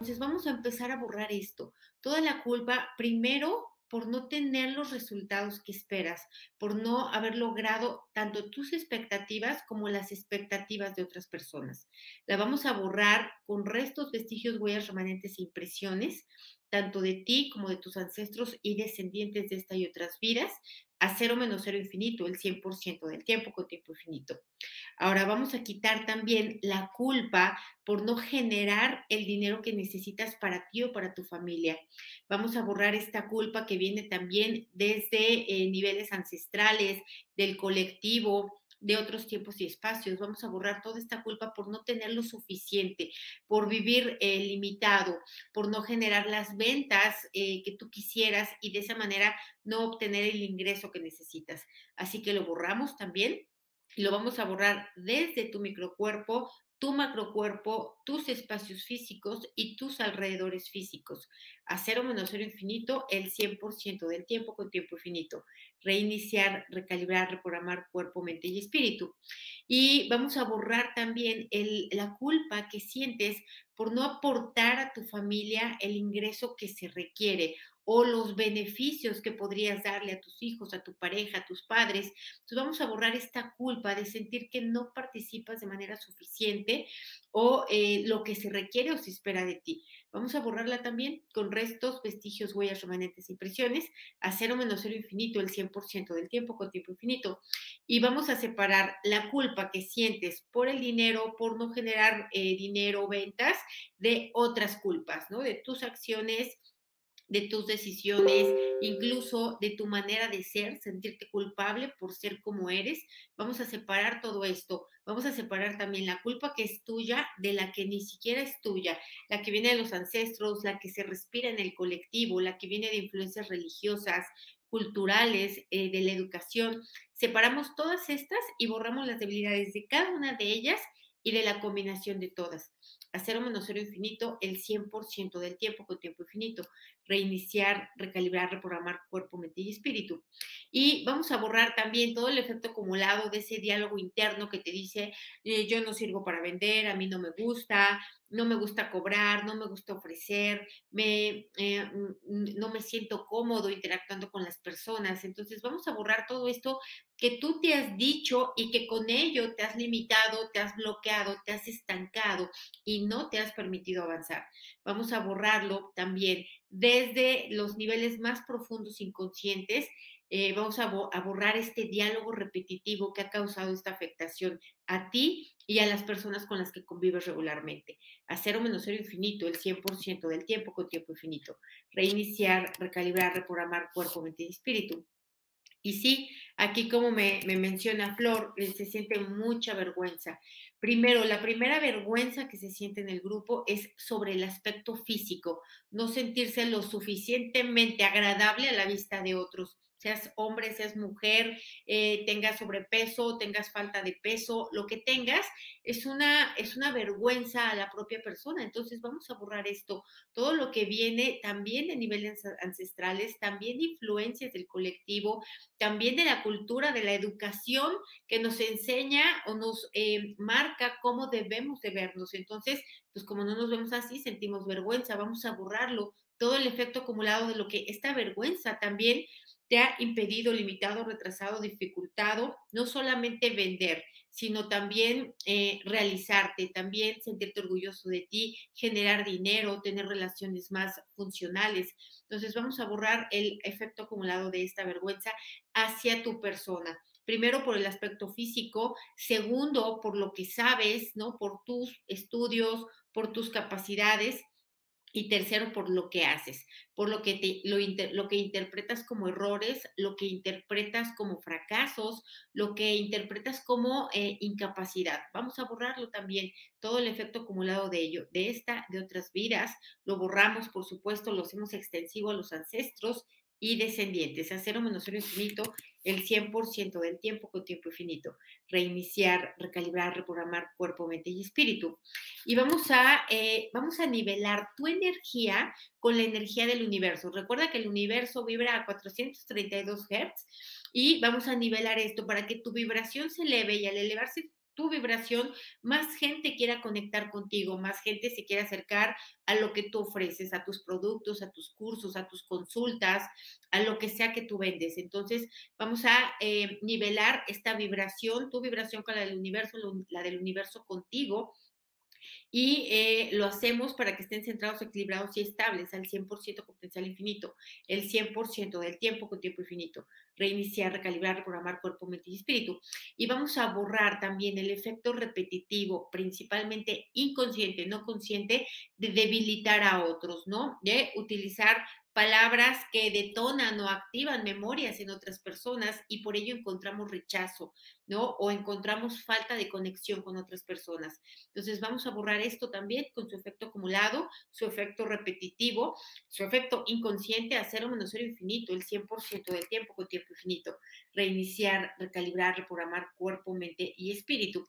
Entonces vamos a empezar a borrar esto. Toda la culpa, primero por no tener los resultados que esperas, por no haber logrado tanto tus expectativas como las expectativas de otras personas. La vamos a borrar con restos, vestigios, huellas, remanentes e impresiones, tanto de ti como de tus ancestros y descendientes de esta y otras vidas, a cero menos cero infinito, el 100% del tiempo con tiempo infinito. Ahora vamos a quitar también la culpa por no generar el dinero que necesitas para ti o para tu familia. Vamos a borrar esta culpa que viene también desde eh, niveles ancestrales, del colectivo, de otros tiempos y espacios. Vamos a borrar toda esta culpa por no tener lo suficiente, por vivir eh, limitado, por no generar las ventas eh, que tú quisieras y de esa manera no obtener el ingreso que necesitas. Así que lo borramos también. Lo vamos a borrar desde tu microcuerpo, tu macrocuerpo, tus espacios físicos y tus alrededores físicos. A cero menos cero infinito, el 100% del tiempo con tiempo infinito. Reiniciar, recalibrar, reprogramar cuerpo, mente y espíritu. Y vamos a borrar también la culpa que sientes por no aportar a tu familia el ingreso que se requiere o los beneficios que podrías darle a tus hijos, a tu pareja, a tus padres. Entonces vamos a borrar esta culpa de sentir que no participas de manera suficiente o eh, lo que se requiere o se espera de ti. Vamos a borrarla también con restos, vestigios, huellas, remanentes, impresiones, a cero menos cero infinito, el 100% del tiempo con tiempo infinito. Y vamos a separar la culpa que sientes por el dinero, por no generar eh, dinero ventas, de otras culpas, ¿no? De tus acciones, de tus decisiones, incluso de tu manera de ser, sentirte culpable por ser como eres. Vamos a separar todo esto. Vamos a separar también la culpa que es tuya de la que ni siquiera es tuya, la que viene de los ancestros, la que se respira en el colectivo, la que viene de influencias religiosas, culturales, eh, de la educación. Separamos todas estas y borramos las debilidades de cada una de ellas y de la combinación de todas a cero menos cero infinito el 100% del tiempo con tiempo infinito, reiniciar, recalibrar, reprogramar cuerpo, mente y espíritu. Y vamos a borrar también todo el efecto acumulado de ese diálogo interno que te dice, eh, yo no sirvo para vender, a mí no me gusta, no me gusta cobrar, no me gusta ofrecer, me, eh, mm, no me siento cómodo interactuando con las personas. Entonces vamos a borrar todo esto que tú te has dicho y que con ello te has limitado, te has bloqueado, te has estancado y no te has permitido avanzar. Vamos a borrarlo también desde los niveles más profundos inconscientes eh, vamos a, borrar este diálogo repetitivo que ha causado esta afectación a ti y a las personas con las que convives regularmente. A cero menos cero infinito, el 100% del tiempo con tiempo infinito. Reiniciar, recalibrar, reprogramar cuerpo, mente y espíritu. Y sí, aquí como me, me, menciona Flor, eh, se siente mucha vergüenza. Primero, la primera vergüenza que se siente en el grupo es sobre el aspecto físico, no sentirse lo suficientemente agradable a la vista de otros seas hombre, seas mujer, eh, tengas sobrepeso, tengas falta de peso, lo que tengas, es una, es una vergüenza a la propia persona. Entonces vamos a borrar esto. Todo lo que viene también de niveles ancestrales, también de influencias del colectivo, también de la cultura, de la educación que nos enseña o nos eh, marca cómo debemos de vernos. Entonces, pues como no nos vemos así, sentimos vergüenza, vamos a borrarlo. Todo el efecto acumulado de lo que esta vergüenza también te ha impedido, limitado, retrasado, dificultado, no solamente vender, sino también eh, realizarte, también sentirte orgulloso de ti, generar dinero, tener relaciones más funcionales. Entonces vamos a borrar el efecto acumulado de esta vergüenza hacia tu persona. Primero por el aspecto físico, segundo por lo que sabes, ¿no? Por tus estudios, por tus capacidades Y tercero, por lo que haces, por lo que, te, lo, lo, que interpretas como errores, lo que interpretas como fracasos, lo que interpretas como eh, incapacidad. Vamos a borrarlo también, todo el efecto acumulado de ello, de esta, de otras vidas. Lo borramos, por supuesto, lo hacemos extensivo a los ancestros y descendientes, a cero menos cero infinito, el 100% del tiempo con tiempo infinito, reiniciar, recalibrar, reprogramar cuerpo, mente y espíritu. Y vamos a, eh, vamos a nivelar tu energía con la energía del universo. Recuerda que el universo vibra a 432 Hz y vamos a nivelar esto para que tu vibración se eleve y al elevarse tu vibración, más gente quiera conectar contigo, más gente se quiere acercar a lo que tú ofreces, a tus productos, a tus cursos, a tus consultas, a lo que sea que tú vendes. Entonces, vamos a eh, nivelar esta vibración, tu vibración con la del universo, la del universo contigo y eh, lo hacemos para que estén centrados, equilibrados y estables al 100% con potencial infinito, el 100% del tiempo con tiempo infinito, reiniciar, recalibrar, reprogramar cuerpo, mente y espíritu. Y vamos a borrar también el efecto repetitivo, principalmente inconsciente, no consciente, de debilitar a otros, ¿no? De utilizar palabras que detonan o activan memorias en otras personas y por ello encontramos rechazo, ¿no? O encontramos falta de conexión con otras personas. Entonces vamos a borrar esto también con su efecto acumulado, su efecto repetitivo, su efecto inconsciente a cero menos cero infinito, el 100% del tiempo con tiempo infinito. Reiniciar, recalibrar, reprogramar cuerpo, mente y espíritu.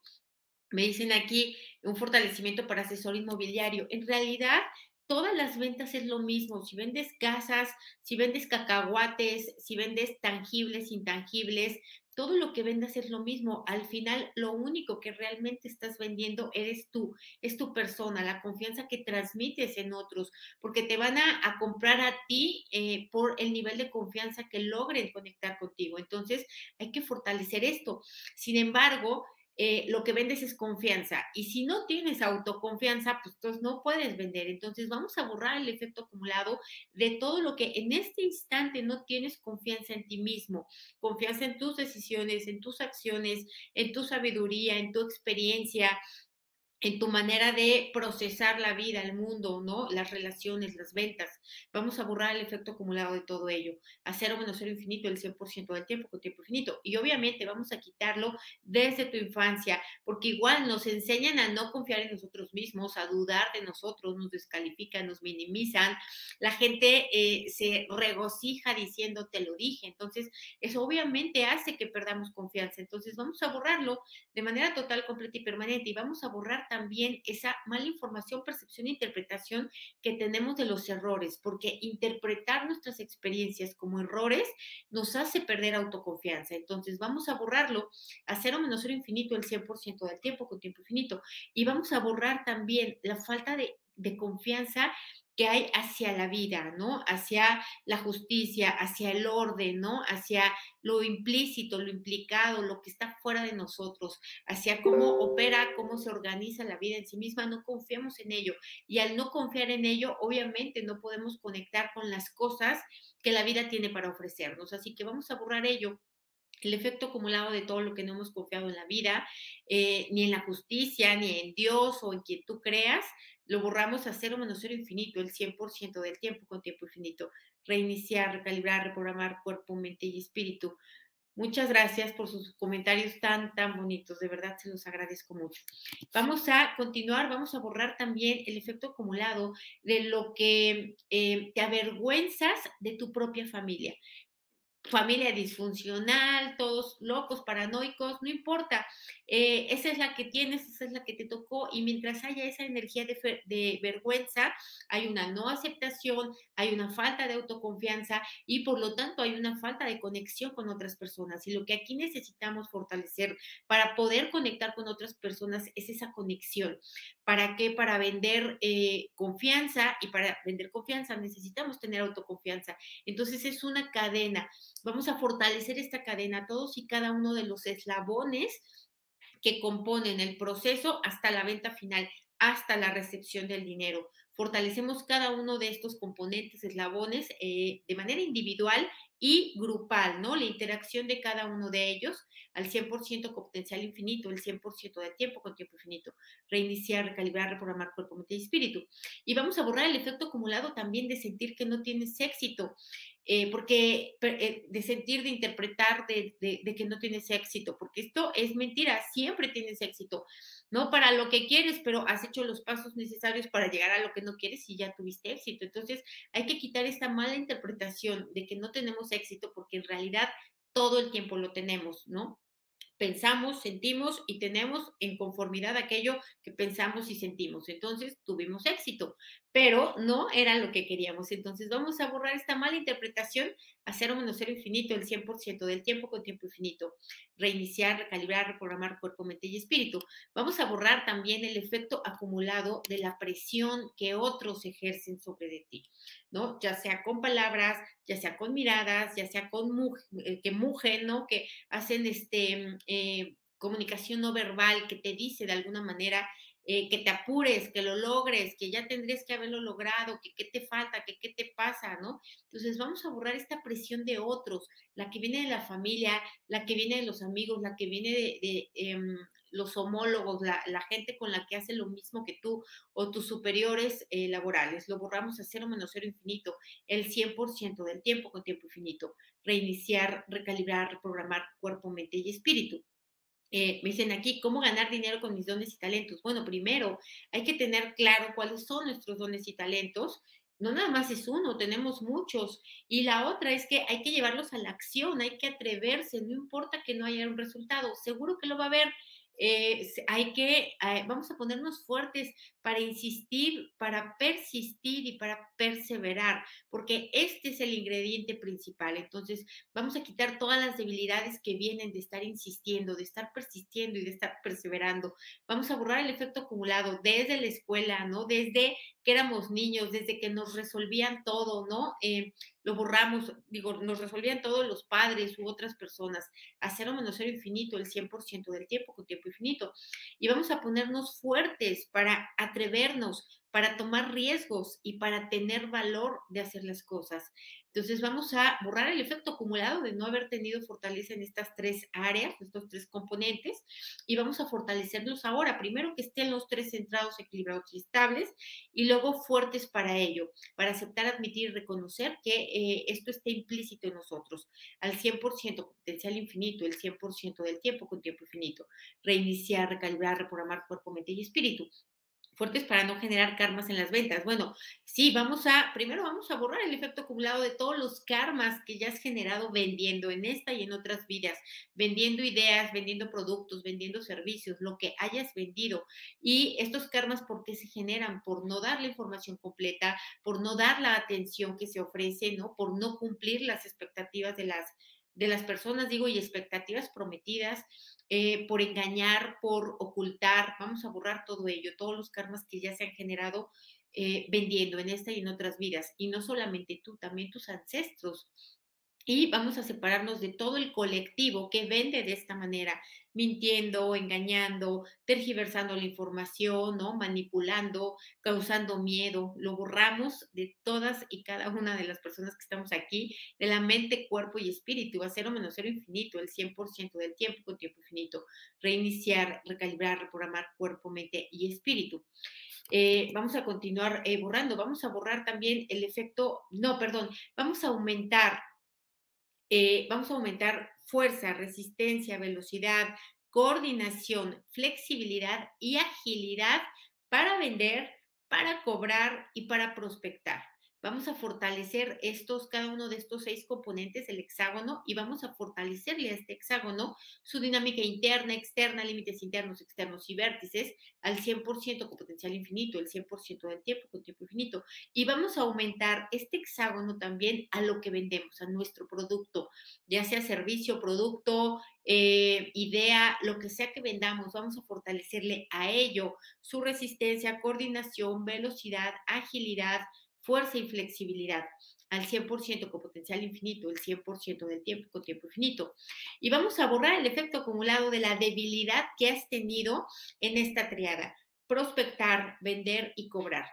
Me dicen aquí un fortalecimiento para asesor inmobiliario. En realidad, todas las ventas es lo mismo. Si vendes casas, si vendes cacahuates, si vendes tangibles, intangibles, todo lo que vendas es lo mismo. Al final, lo único que realmente estás vendiendo eres tú, es tu persona, la confianza que transmites en otros, porque te van a, comprar a ti eh, por el nivel de confianza que logren conectar contigo. Entonces, hay que fortalecer esto. Sin embargo, eh, lo que vendes es confianza. Y si no tienes autoconfianza, pues no puedes vender. Entonces vamos a borrar el efecto acumulado de todo lo que en este instante no tienes confianza en ti mismo, confianza en tus decisiones, en tus acciones, en tu sabiduría, en tu experiencia, en tu manera de procesar la vida, el mundo, ¿no? Las relaciones, las ventas. Vamos a borrar el efecto acumulado de todo ello. A cero menos cero infinito el 100% del tiempo con tiempo infinito. Y obviamente vamos a quitarlo desde tu infancia, porque igual nos enseñan a no confiar en nosotros mismos, a dudar de nosotros, nos descalifican, nos minimizan. La gente eh, se regocija diciendo, te lo dije. Entonces, eso obviamente hace que perdamos confianza. Entonces, vamos a borrarlo de manera total, completa y permanente. Y vamos a borrar también esa mala información, percepción e interpretación que tenemos de los errores, porque interpretar nuestras experiencias como errores nos hace perder autoconfianza. Entonces vamos a borrarlo a cero menos cero infinito el 100% del tiempo con tiempo infinito. Y vamos a borrar también la falta de, de confianza que hay hacia la vida, ¿no? Hacia la justicia, hacia el orden, ¿no? Hacia lo implícito, lo implicado, lo que está fuera de nosotros, hacia cómo opera, cómo se organiza la vida en sí misma, no confiamos en ello. Y al no confiar en ello, obviamente no podemos conectar con las cosas que la vida tiene para ofrecernos. Así que vamos a borrar ello el efecto acumulado de todo lo que no hemos confiado en la vida, eh, ni en la justicia, ni en Dios o en quien tú creas, lo borramos a cero menos cero infinito, el 100% del tiempo con tiempo infinito. Reiniciar, recalibrar, reprogramar cuerpo, mente y espíritu. Muchas gracias por sus comentarios tan, tan bonitos. De verdad, se los agradezco mucho. Vamos a continuar, vamos a borrar también el efecto acumulado de lo que eh, te avergüenzas de tu propia familia familia disfuncional, todos locos, paranoicos, no importa. Eh, esa es la que tienes, esa es la que te tocó y mientras haya esa energía de, vergüenza, hay una no aceptación, hay una falta de autoconfianza y por lo tanto hay una falta de conexión con otras personas. Y lo que aquí necesitamos fortalecer para poder conectar con otras personas es esa conexión. ¿Para qué? Para vender eh, confianza y para vender confianza necesitamos tener autoconfianza. Entonces es una cadena. Vamos a fortalecer esta cadena, todos y cada uno de los eslabones que componen el proceso hasta la venta final, hasta la recepción del dinero. Fortalecemos cada uno de estos componentes, eslabones, eh, de manera individual y grupal, ¿no? La interacción de cada uno de ellos al 100% con potencial infinito, el 100% del tiempo con tiempo infinito. Reiniciar, recalibrar, reprogramar cuerpo, mente y espíritu. Y vamos a borrar el efecto acumulado también de sentir que no tienes éxito. Eh, porque eh, de sentir, de interpretar, de, de, que no tienes éxito, porque esto es mentira, siempre tienes éxito, no para lo que quieres, pero has hecho los pasos necesarios para llegar a lo que no quieres y ya tuviste éxito. Entonces hay que quitar esta mala interpretación de que no tenemos éxito, porque en realidad todo el tiempo lo tenemos, ¿no? pensamos, sentimos y tenemos en conformidad aquello que pensamos y sentimos. Entonces tuvimos éxito, pero no era lo que queríamos. Entonces vamos a borrar esta mala interpretación a cero menos cero infinito, el 100% del tiempo con tiempo infinito. Reiniciar, recalibrar, reprogramar cuerpo, mente y espíritu. Vamos a borrar también el efecto acumulado de la presión que otros ejercen sobre de ti, ¿no? Ya sea con palabras, ya sea con miradas, ya sea con eh, que mujen, ¿no? Que hacen este, eh, comunicación no verbal, que te dice de alguna manera eh, que te apures, que lo logres, que ya tendrías que haberlo logrado, que qué te falta, que qué te pasa, ¿no? Entonces vamos a borrar esta presión de otros, la que viene de la familia, la que viene de los amigos, la que viene de, em, los homólogos, la, gente con la que hace lo mismo que tú o tus superiores eh, laborales. Lo borramos a cero menos cero infinito, el 100% del tiempo con tiempo infinito. Reiniciar, recalibrar, reprogramar cuerpo, mente y espíritu. Eh, me dicen aquí, ¿cómo ganar dinero con mis dones y talentos? Bueno, primero hay que tener claro cuáles son nuestros dones y talentos. No nada más es uno, tenemos muchos. Y la otra es que hay que llevarlos a la acción, hay que atreverse, no importa que no haya un resultado, seguro que lo va a haber, eh, hay que, eh, vamos a ponernos fuertes para insistir, para persistir y para perseverar, porque este es el ingrediente principal. Entonces, vamos a quitar todas las debilidades que vienen de estar insistiendo, de estar persistiendo y de estar perseverando. Vamos a borrar el efecto acumulado desde la escuela, ¿no? Desde que éramos niños, desde que nos resolvían todo, ¿no? Eh, lo borramos, digo, nos resolvían todos los padres u otras personas, a cero menos cero infinito, el 100% del tiempo con tiempo infinito. Y vamos a ponernos fuertes para atrevernos, para tomar riesgos y para tener valor de hacer las cosas. Entonces vamos a borrar el efecto acumulado de no haber tenido fortaleza en estas tres áreas, estos tres componentes, y vamos a fortalecerlos ahora. Primero que estén los tres centrados, equilibrados y estables, y luego fuertes para ello, para aceptar, admitir y reconocer que eh, esto está implícito en nosotros, al 100% con potencial infinito, el 100% del tiempo con tiempo infinito. Reiniciar, recalibrar, reprogramar cuerpo, mente y espíritu fuertes para no generar karmas en las ventas. Bueno, sí, vamos a, primero vamos a borrar el efecto acumulado de todos los karmas que ya has generado vendiendo en esta y en otras vidas, vendiendo ideas, vendiendo productos, vendiendo servicios, lo que hayas vendido. Y estos karmas, ¿por qué se generan? Por no dar la información completa, por no dar la atención que se ofrece, ¿no? Por no cumplir las expectativas de las de las personas, digo, y expectativas prometidas, eh, por engañar, por ocultar, vamos a borrar todo ello, todos los karmas que ya se han generado eh, vendiendo en esta y en otras vidas. Y no solamente tú, también tus ancestros y vamos a separarnos de todo el colectivo que vende de esta manera, mintiendo, engañando, tergiversando la información, ¿no? manipulando, causando miedo. Lo borramos de todas y cada una de las personas que estamos aquí, de la mente, cuerpo y espíritu, a cero menos cero infinito, el 100% del tiempo con tiempo infinito. Reiniciar, recalibrar, reprogramar cuerpo, mente y espíritu. Eh, vamos a continuar eh, borrando, vamos a borrar también el efecto, no, perdón, vamos a aumentar eh, vamos a aumentar fuerza, resistencia, velocidad, coordinación, flexibilidad y agilidad para vender, para cobrar y para prospectar. Vamos a fortalecer estos, cada uno de estos seis componentes del hexágono y vamos a fortalecerle a este hexágono su dinámica interna, externa, límites internos, externos y vértices al 100% con potencial infinito, el 100% del tiempo con tiempo infinito. Y vamos a aumentar este hexágono también a lo que vendemos, a nuestro producto, ya sea servicio, producto, eh, idea, lo que sea que vendamos, vamos a fortalecerle a ello su resistencia, coordinación, velocidad, agilidad, fuerza y flexibilidad al 100% con potencial infinito, el 100% del tiempo con tiempo infinito. Y vamos a borrar el efecto acumulado de la debilidad que has tenido en esta triada, prospectar, vender y cobrar.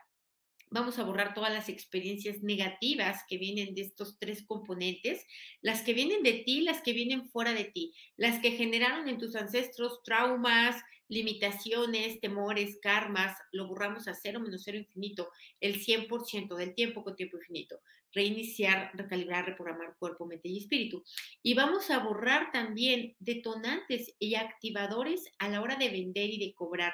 Vamos a borrar todas las experiencias negativas que vienen de estos tres componentes, las que vienen de ti, las que vienen fuera de ti, las que generaron en tus ancestros traumas, limitaciones, temores, karmas, lo borramos a cero menos cero infinito, el 100% del tiempo con tiempo infinito. Reiniciar, recalibrar, reprogramar cuerpo, mente y espíritu. Y vamos a borrar también detonantes y activadores a la hora de vender y de cobrar.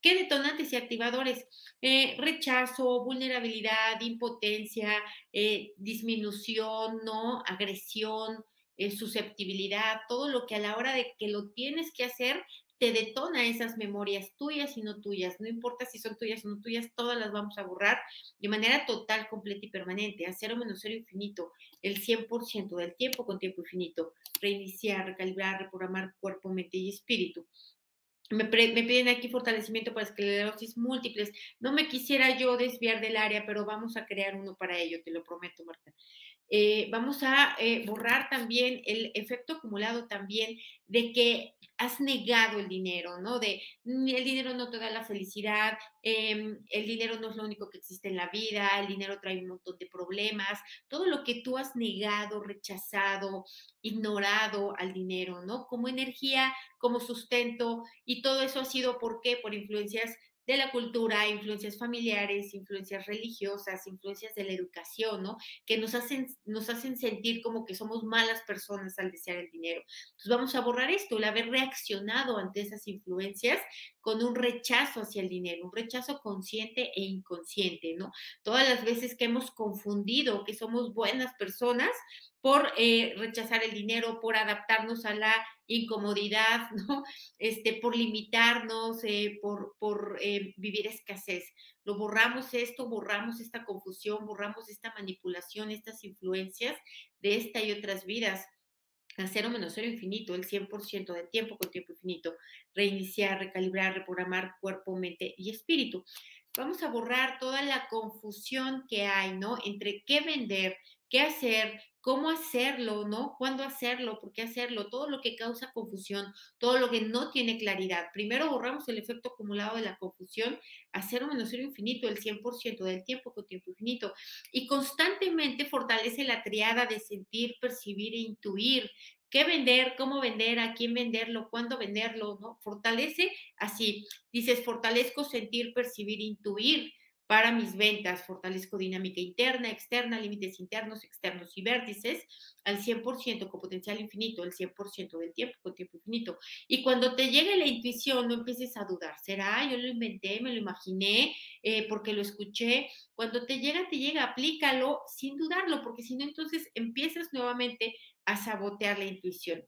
¿Qué detonantes y activadores? Eh, rechazo, vulnerabilidad, impotencia, eh, disminución, ¿no? agresión, eh, susceptibilidad, todo lo que a la hora de que lo tienes que hacer te detona esas memorias tuyas y no tuyas. No importa si son tuyas o no tuyas, todas las vamos a borrar de manera total, completa y permanente, a cero menos cero infinito, el 100% del tiempo con tiempo infinito. Reiniciar, recalibrar, reprogramar cuerpo, mente y espíritu. Me, piden aquí fortalecimiento para esclerosis múltiples. No me quisiera yo desviar del área, pero vamos a crear uno para ello, te lo prometo, Marta. Eh, vamos a eh, borrar también el efecto acumulado también de que has negado el dinero, ¿no? De el dinero no te da la felicidad, em, el dinero no es lo único que existe en la vida, el dinero trae un montón de problemas, todo lo que tú has negado, rechazado, ignorado al dinero, ¿no? Como energía, como sustento, y todo eso ha sido, ¿por qué? Por influencias de la cultura, influencias familiares, influencias religiosas, influencias de la educación, ¿no? Que nos hacen, nos hacen sentir como que somos malas personas al desear el dinero. Entonces vamos a borrar esto, el haber reaccionado ante esas influencias con un rechazo hacia el dinero, un rechazo consciente e inconsciente, ¿no? Todas las veces que hemos confundido que somos buenas personas por eh, rechazar el dinero, por adaptarnos a la incomodidad, ¿no? Este, por limitarnos, eh, por, por eh, vivir escasez. Lo borramos esto, borramos esta confusión, borramos esta manipulación, estas influencias de esta y otras vidas. A cero menos cero infinito, el 100% del tiempo con tiempo infinito. Reiniciar, recalibrar, reprogramar cuerpo, mente y espíritu. Vamos a borrar toda la confusión que hay, ¿no? Entre qué vender, qué hacer, cómo hacerlo, ¿no? ¿Cuándo hacerlo? ¿Por qué hacerlo? Todo lo que causa confusión, todo lo que no tiene claridad. Primero borramos el efecto acumulado de la confusión a cero menos cero infinito, el 100% del tiempo con tiempo infinito. Y constantemente fortalece la triada de sentir, percibir e intuir. ¿Qué vender? ¿Cómo vender? ¿A quién venderlo? ¿Cuándo venderlo? ¿No? Fortalece así. Dices, fortalezco sentir, percibir, intuir para mis ventas, fortalezco dinámica interna, externa, límites internos, externos y vértices al 100% con potencial infinito, el 100% del tiempo con tiempo infinito. Y cuando te llegue la intuición, no empieces a dudar, ¿será? Yo lo inventé, me lo imaginé, eh, porque lo escuché. Cuando te llega, te llega, aplícalo sin dudarlo, porque si no, entonces empiezas nuevamente a sabotear la intuición.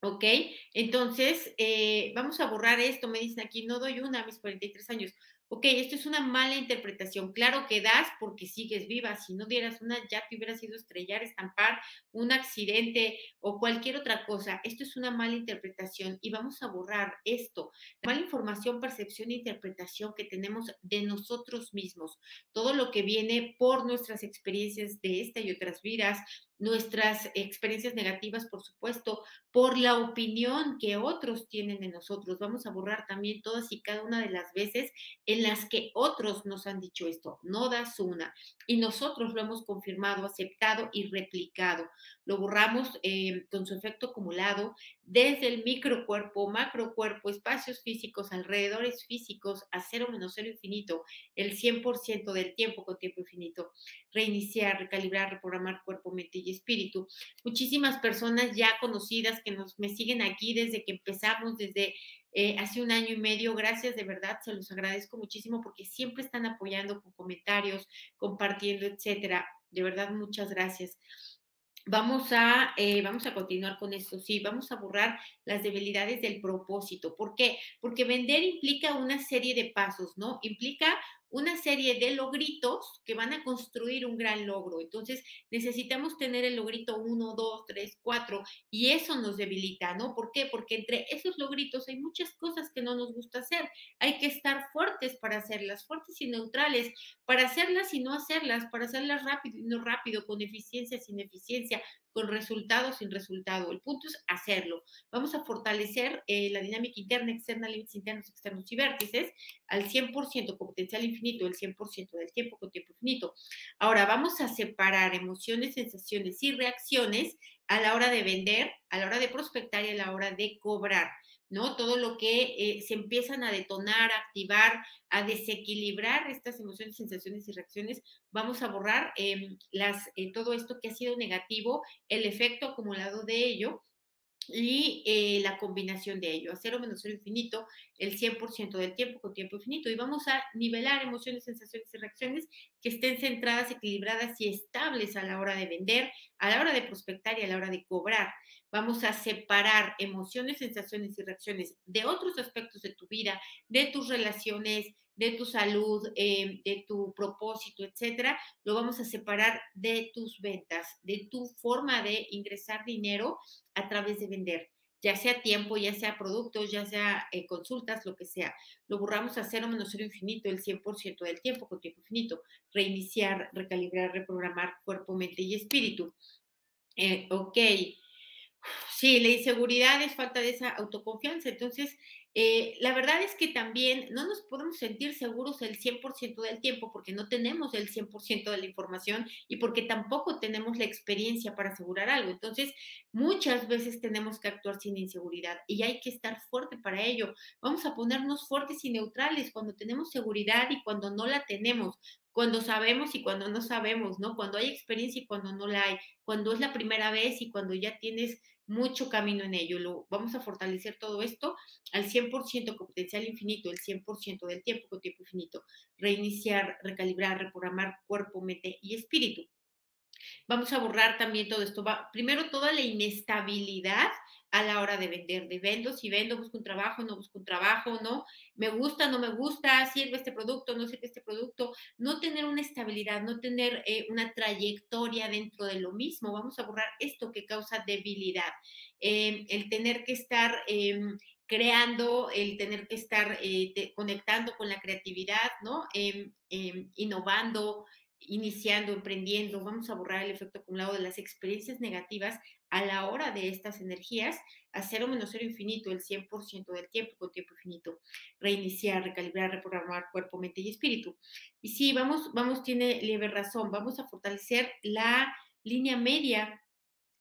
¿Ok? Entonces, eh, vamos a borrar esto. Me dicen aquí, no doy una a mis 43 años ok, esto es una mala interpretación. Claro que das porque sigues viva. Si no dieras una, ya te hubiera sido estrellar, estampar, un accidente o cualquier otra cosa. Esto es una mala interpretación y vamos a borrar esto. La mala información, percepción e interpretación que tenemos de nosotros mismos. Todo lo que viene por nuestras experiencias de esta y otras vidas, nuestras experiencias negativas, por supuesto, por la opinión que otros tienen de nosotros. Vamos a borrar también todas y cada una de las veces en las que otros nos han dicho esto. No das una. Y nosotros lo hemos confirmado, aceptado y replicado. Lo borramos eh, con su efecto acumulado desde el microcuerpo, macrocuerpo, espacios físicos, alrededores físicos, a cero menos cero infinito, el 100% del tiempo con tiempo infinito. Reiniciar, recalibrar, reprogramar cuerpo, mente y espíritu. Muchísimas personas ya conocidas que nos me siguen aquí desde que empezamos, desde eh, hace un año y medio. Gracias, de verdad, se los agradezco muchísimo porque siempre están apoyando con comentarios, compartiendo, etcétera. De verdad, muchas gracias. Vamos a, eh, vamos a continuar con esto, sí, vamos a borrar las debilidades del propósito. ¿Por qué? Porque vender implica una serie de pasos, ¿no? Implica una serie de logritos que van a construir un gran logro. Entonces, necesitamos tener el logrito 1, 2, 3, 4 y eso nos debilita, ¿no? ¿Por qué? Porque entre esos logritos hay muchas cosas que no nos gusta hacer. Hay que estar fuertes para hacerlas, fuertes y neutrales, para hacerlas y no hacerlas, para hacerlas rápido y no rápido, con eficiencia sin eficiencia, con resultado sin resultado. El punto es hacerlo. Vamos a fortalecer eh, la dinámica interna, externa, límites internos, externos y vértices al 100% con potencial infinito, el 100% del tiempo con tiempo infinito. Ahora vamos a separar emociones, sensaciones y reacciones a la hora de vender, a la hora de prospectar y a la hora de cobrar. ¿no? Todo lo que eh, se empiezan a detonar, a activar, a desequilibrar estas emociones, sensaciones y reacciones, vamos a borrar em, las, eh, todo esto que ha sido negativo, el efecto acumulado de ello y eh, la combinación de ello, a cero menos cero infinito, el 100% del tiempo con tiempo infinito. Y vamos a nivelar emociones, sensaciones y reacciones que estén centradas, equilibradas y estables a la hora de vender, a la hora de prospectar y a la hora de cobrar. Vamos a separar emociones, sensaciones y reacciones de otros aspectos de tu vida, de tus relaciones, de tu salud, eh, de tu propósito, etcétera, lo vamos a separar de tus ventas, de tu forma de ingresar dinero a través de vender, ya sea tiempo, ya sea productos, ya sea eh, consultas, lo que sea. Lo borramos a cero menos cero infinito, el 100% del tiempo con tiempo infinito. Reiniciar, recalibrar, reprogramar cuerpo, mente y espíritu. Eh, ok. Sí, la inseguridad es falta de esa autoconfianza. Entonces, eh, la verdad es que también no nos podemos sentir seguros el 100% del tiempo porque no tenemos el 100% de la información y porque tampoco tenemos la experiencia para asegurar algo. Entonces, muchas veces tenemos que actuar sin inseguridad y hay que estar fuerte para ello. Vamos a ponernos fuertes y neutrales cuando tenemos seguridad y cuando no la tenemos cuando sabemos y cuando no sabemos, ¿no? Cuando hay experiencia y cuando no la hay, cuando es la primera vez y cuando ya tienes mucho camino en ello. Lo, vamos a fortalecer todo esto al 100% con potencial infinito, el 100% del tiempo con tiempo infinito. Reiniciar, recalibrar, reprogramar cuerpo, mente y espíritu. Vamos a borrar también todo esto. Va, primero, toda la inestabilidad a la hora de vender, de vendo, si vendo, busco un trabajo, no busco un trabajo, ¿no? Me gusta, no me gusta, sirve este producto, no sirve este producto, no tener una estabilidad, no tener eh, una trayectoria dentro de lo mismo. Vamos a borrar esto que causa debilidad, em, el tener que estar em, creando, el tener que estar eh, conectando con la creatividad, ¿no? Innovando, iniciando, emprendiendo, vamos a borrar el efecto acumulado de las experiencias negativas a la hora de estas energías a cero menos cero infinito, el 100% del tiempo con tiempo infinito. Reiniciar, recalibrar, reprogramar cuerpo, mente y espíritu. Y sí, vamos, vamos, tiene leve razón, vamos a fortalecer la línea media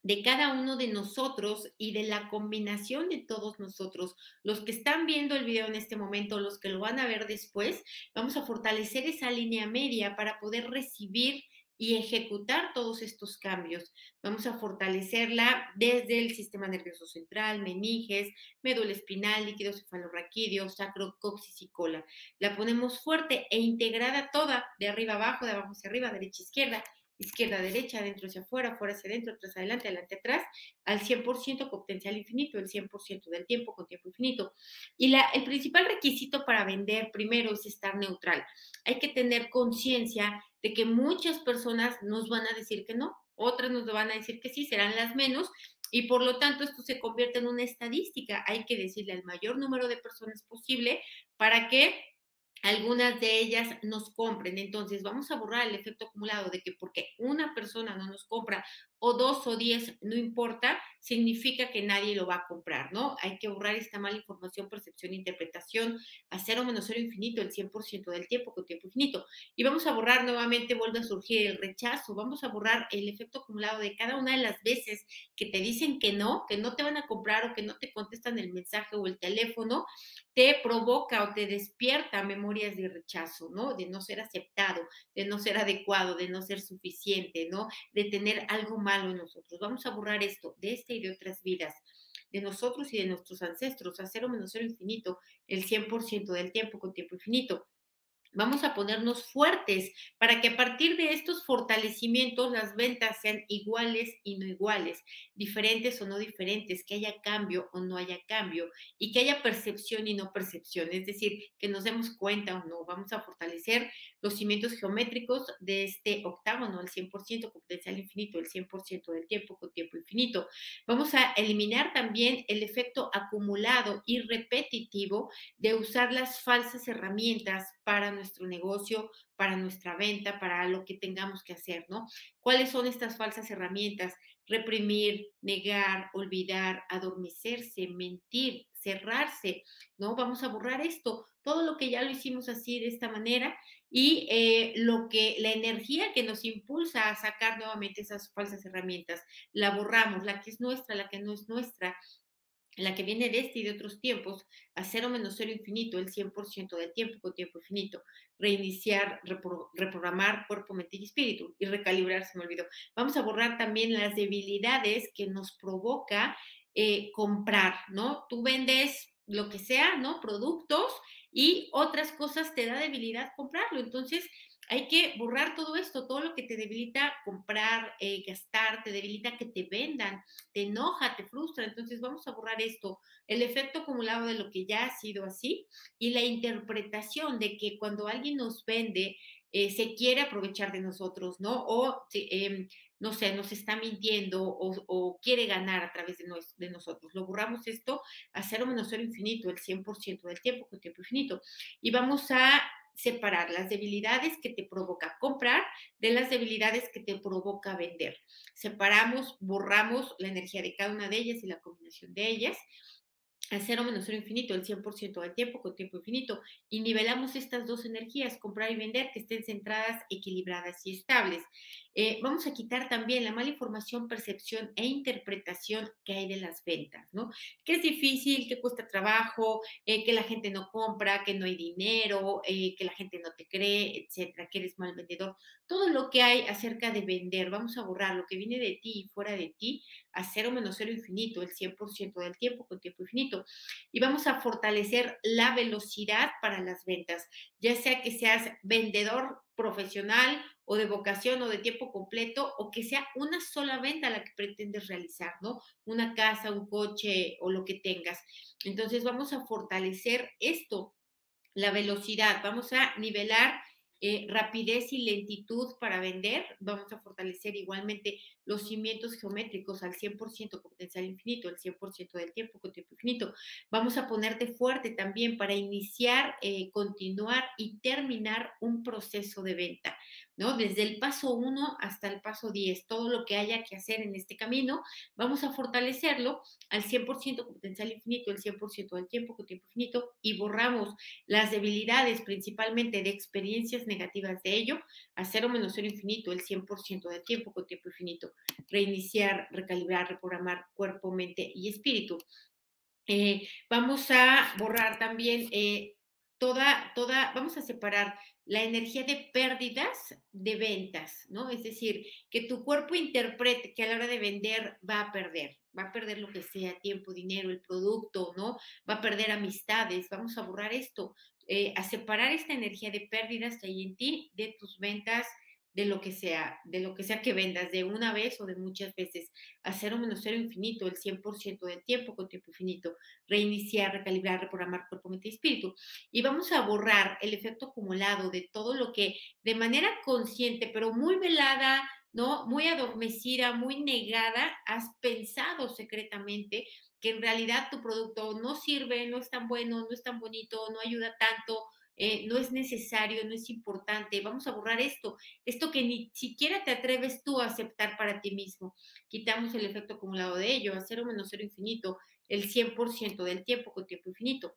de cada uno de nosotros y de la combinación de todos nosotros. Los que están viendo el video en este momento, los que lo van a ver después, vamos a fortalecer esa línea media para poder recibir y ejecutar todos estos cambios. Vamos a fortalecerla desde el sistema nervioso central, meninges, médula espinal, líquido cefalorraquídeo, sacro, coxis y cola. La ponemos fuerte e integrada toda, de arriba abajo, de abajo hacia arriba, derecha izquierda, izquierda, derecha, adentro hacia afuera, afuera hacia adentro, atrás adelante, adelante atrás, al 100% con potencial infinito, el 100% del tiempo con tiempo infinito. Y la, el principal requisito para vender primero es estar neutral. Hay que tener conciencia de que muchas personas nos van a decir que no, otras nos van a decir que sí, serán las menos, y por lo tanto esto se convierte en una estadística. Hay que decirle al mayor número de personas posible para que algunas de ellas nos compren. Entonces, vamos a borrar el efecto acumulado de que porque una persona no nos compra o dos o diez, no importa, significa que nadie lo va a comprar, ¿no? Hay que borrar esta mala información, percepción, interpretación, a cero menos cero infinito, el 100% del tiempo con tiempo infinito. Y vamos a borrar nuevamente, vuelve a surgir el rechazo, vamos a borrar el efecto acumulado de cada una de las veces que te dicen que no, que no te van a comprar o que no te contestan el mensaje o el teléfono, te provoca o te despierta memorias de rechazo, ¿no? De no ser aceptado, de no ser adecuado, de no ser suficiente, ¿no? De tener algo malo en nosotros. Vamos a borrar esto de esta y de otras vidas, de nosotros y de nuestros ancestros, a cero menos cero infinito, el 100% del tiempo con tiempo infinito. Vamos a ponernos fuertes para que a partir de estos fortalecimientos las ventas sean iguales y no iguales, diferentes o no diferentes, que haya cambio o no haya cambio y que haya percepción y no percepción, es decir, que nos demos cuenta o no. Vamos a fortalecer los cimientos geométricos de este octágono, el 100% con potencial infinito, el 100% del tiempo con tiempo infinito. Vamos a eliminar también el efecto acumulado y repetitivo de usar las falsas herramientas para nuestro negocio, para nuestra venta, para lo que tengamos que hacer, ¿no? ¿Cuáles son estas falsas herramientas? reprimir, negar, olvidar, adormecerse, mentir, cerrarse, ¿no? Vamos a borrar esto, todo lo que ya lo hicimos así de esta manera y eh, lo que la energía que nos impulsa a sacar nuevamente esas falsas herramientas, la borramos, la que es nuestra, la que no es nuestra, la que viene de este y de otros tiempos, a cero menos cero infinito, el 100% del tiempo con tiempo infinito, reiniciar, reprogramar cuerpo, mente y espíritu y recalibrar, se me olvidó. Vamos a borrar también las debilidades que nos provoca eh, comprar, ¿no? Tú vendes lo que sea, ¿no? Productos y otras cosas te da debilidad comprarlo. Entonces, hay que borrar todo esto, todo lo que te debilita comprar, eh, gastar, te debilita que te vendan, te enoja, te frustra. Entonces vamos a borrar esto, el efecto acumulado de lo que ya ha sido así y la interpretación de que cuando alguien nos vende, eh, se quiere aprovechar de nosotros, ¿no? O, em, no sé, nos está mintiendo o, quiere ganar a través de, de, nosotros. Lo borramos esto a cero menos cero infinito, el 100% del tiempo con tiempo infinito. Y vamos a separar las debilidades que te provoca comprar de las debilidades que te provoca vender. Separamos, borramos la energía de cada una de ellas y la combinación de ellas al cero menos cero infinito, el 100% del tiempo con tiempo infinito, y nivelamos estas dos energías, comprar y vender, que estén centradas, equilibradas y estables. Eh, vamos a quitar también la mala información, percepción e interpretación que hay de las ventas, ¿no? Que es difícil, que cuesta trabajo, eh, que la gente no compra, que no hay dinero, eh, que la gente no te cree, etcétera, que eres mal vendedor. Todo lo que hay acerca de vender, vamos a borrar lo que viene de ti y fuera de ti a cero menos cero infinito, el 100% del tiempo con tiempo infinito. Y vamos a fortalecer la velocidad para las ventas, ya sea que seas vendedor profesional o de vocación o de tiempo completo o que sea una sola venta la que pretendes realizar, ¿no? Una casa, un coche o lo que tengas. Entonces vamos a fortalecer esto, la velocidad, vamos a nivelar eh, rapidez y lentitud para vender. Vamos a fortalecer igualmente los cimientos geométricos al 100% con potencial infinito, el 100% del tiempo con tiempo infinito. Vamos a ponerte fuerte también para iniciar, eh, continuar y terminar un proceso de venta. ¿No? Desde el paso 1 hasta el paso 10, todo lo que haya que hacer en este camino, vamos a fortalecerlo al 100% con potencial infinito, el 100% del tiempo con tiempo infinito y borramos las debilidades principalmente de experiencias negativas de ello a cero menos cero infinito, el 100% del tiempo con tiempo infinito. Reiniciar, recalibrar, reprogramar cuerpo, mente y espíritu. Eh, vamos a borrar también eh, toda, toda, vamos a separar la energía de pérdidas de ventas, ¿no? Es decir, que tu cuerpo interprete que a la hora de vender va a perder, va a perder lo que sea, tiempo, dinero, el producto, ¿no? Va a perder amistades, vamos a borrar esto, eh, a separar esta energía de pérdidas que hay en ti de tus ventas de lo que sea, de lo que sea que vendas, de una vez o de muchas veces, a cero menos cero infinito, el 100% del tiempo con tiempo infinito, reiniciar, recalibrar, reprogramar cuerpo, mente y espíritu. Y vamos a borrar el efecto acumulado de todo lo que de manera consciente, pero muy velada, ¿no? Muy adormecida, muy negada, has pensado secretamente que en realidad tu producto no sirve, no es tan bueno, no es tan bonito, no ayuda tanto, eh, no es necesario, no es importante, vamos a borrar esto, esto que ni siquiera te atreves tú a aceptar para ti mismo. Quitamos el efecto acumulado de ello, a cero menos cero infinito, el 100% del tiempo con tiempo infinito.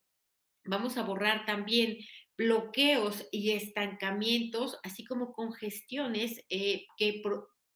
Vamos a borrar también bloqueos y estancamientos, así como congestiones eh, que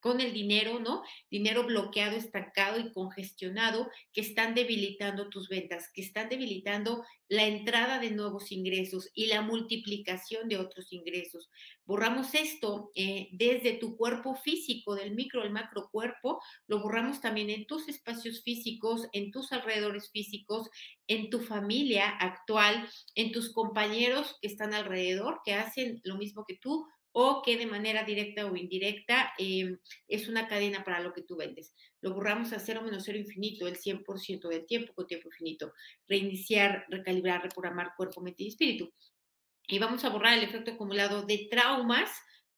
con el dinero, ¿no? Dinero bloqueado, estancado y congestionado que están debilitando tus ventas, que están debilitando la entrada de nuevos ingresos y la multiplicación de otros ingresos. Borramos esto eh, desde tu cuerpo físico, del micro al macro cuerpo, lo borramos también en tus espacios físicos, en tus alrededores físicos, en tu familia actual, en tus compañeros que están alrededor, que hacen lo mismo que tú, o que de manera directa o indirecta em, es una cadena para lo que tú vendes. Lo borramos a cero menos cero infinito, el 100% del tiempo con tiempo infinito. Reiniciar, recalibrar, reprogramar cuerpo, mente y espíritu. Y vamos a borrar el efecto acumulado de traumas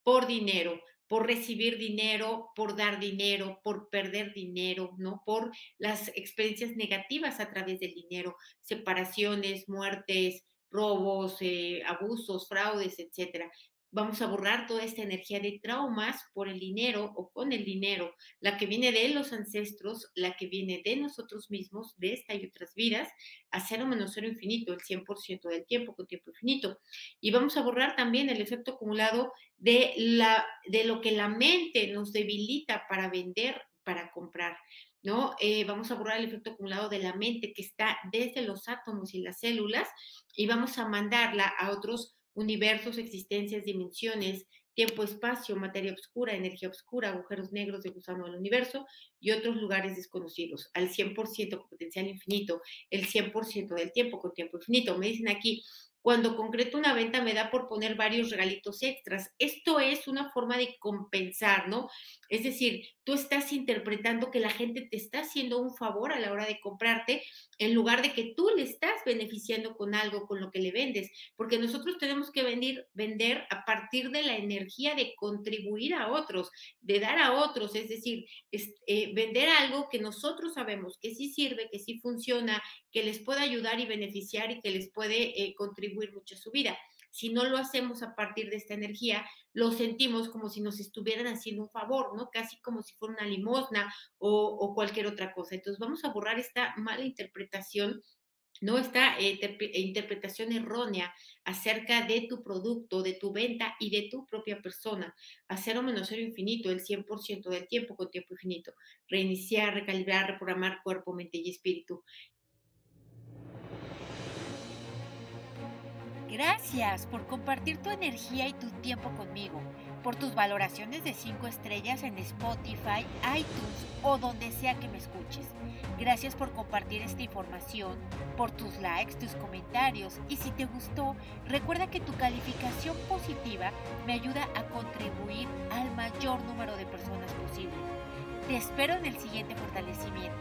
por dinero, por recibir dinero, por dar dinero, por perder dinero, ¿no? Por las experiencias negativas a través del dinero, separaciones, muertes, robos, eh, abusos, fraudes, etcétera Vamos a borrar toda esta energía de traumas por el dinero o con el dinero, la que viene de los ancestros, la que viene de nosotros mismos, de esta y otras vidas, a cero menos cero infinito, el 100% del tiempo con tiempo infinito. Y vamos a borrar también el efecto acumulado de, la, de lo que la mente nos debilita para vender, para comprar. ¿no? Eh, vamos a borrar el efecto acumulado de la mente que está desde los átomos y las células y vamos a mandarla a otros universos, existencias, dimensiones, tiempo, espacio, materia oscura, energía oscura, agujeros negros de gusano del universo y otros lugares desconocidos, al 100% con potencial infinito, el 100% del tiempo con tiempo infinito. Me dicen aquí, cuando concreto una venta me da por poner varios regalitos extras. Esto es una forma de compensar, ¿no? Es decir, tú estás interpretando que la gente te está haciendo un favor a la hora de comprarte en lugar de que tú le estás beneficiando con algo, con lo que le vendes, porque nosotros tenemos que vender, vender a partir de la energía de contribuir a otros, de dar a otros, es decir, eh, vender algo que nosotros sabemos que sí sirve, que sí funciona, que les puede ayudar y beneficiar y que les puede eh, contribuir mucho a su vida. Si no lo hacemos a partir de esta energía, lo sentimos como si nos estuvieran haciendo un favor, ¿no? Casi como si fuera una limosna o, cualquier otra cosa. Entonces vamos a borrar esta mala interpretación ¿no? Esta eh, interpretación errónea acerca de tu producto, de tu venta y de tu propia persona. A cero menos cero infinito, el 100% del tiempo con tiempo infinito. Reiniciar, recalibrar, reprogramar cuerpo, mente y espíritu. Gracias por compartir tu energía y tu tiempo conmigo, por tus valoraciones de 5 estrellas en Spotify, iTunes o donde sea que me escuches. Gracias por compartir esta información, por tus likes, tus comentarios y si te gustó, recuerda que tu calificación positiva me ayuda a contribuir al mayor número de personas posible. Te espero en el siguiente fortalecimiento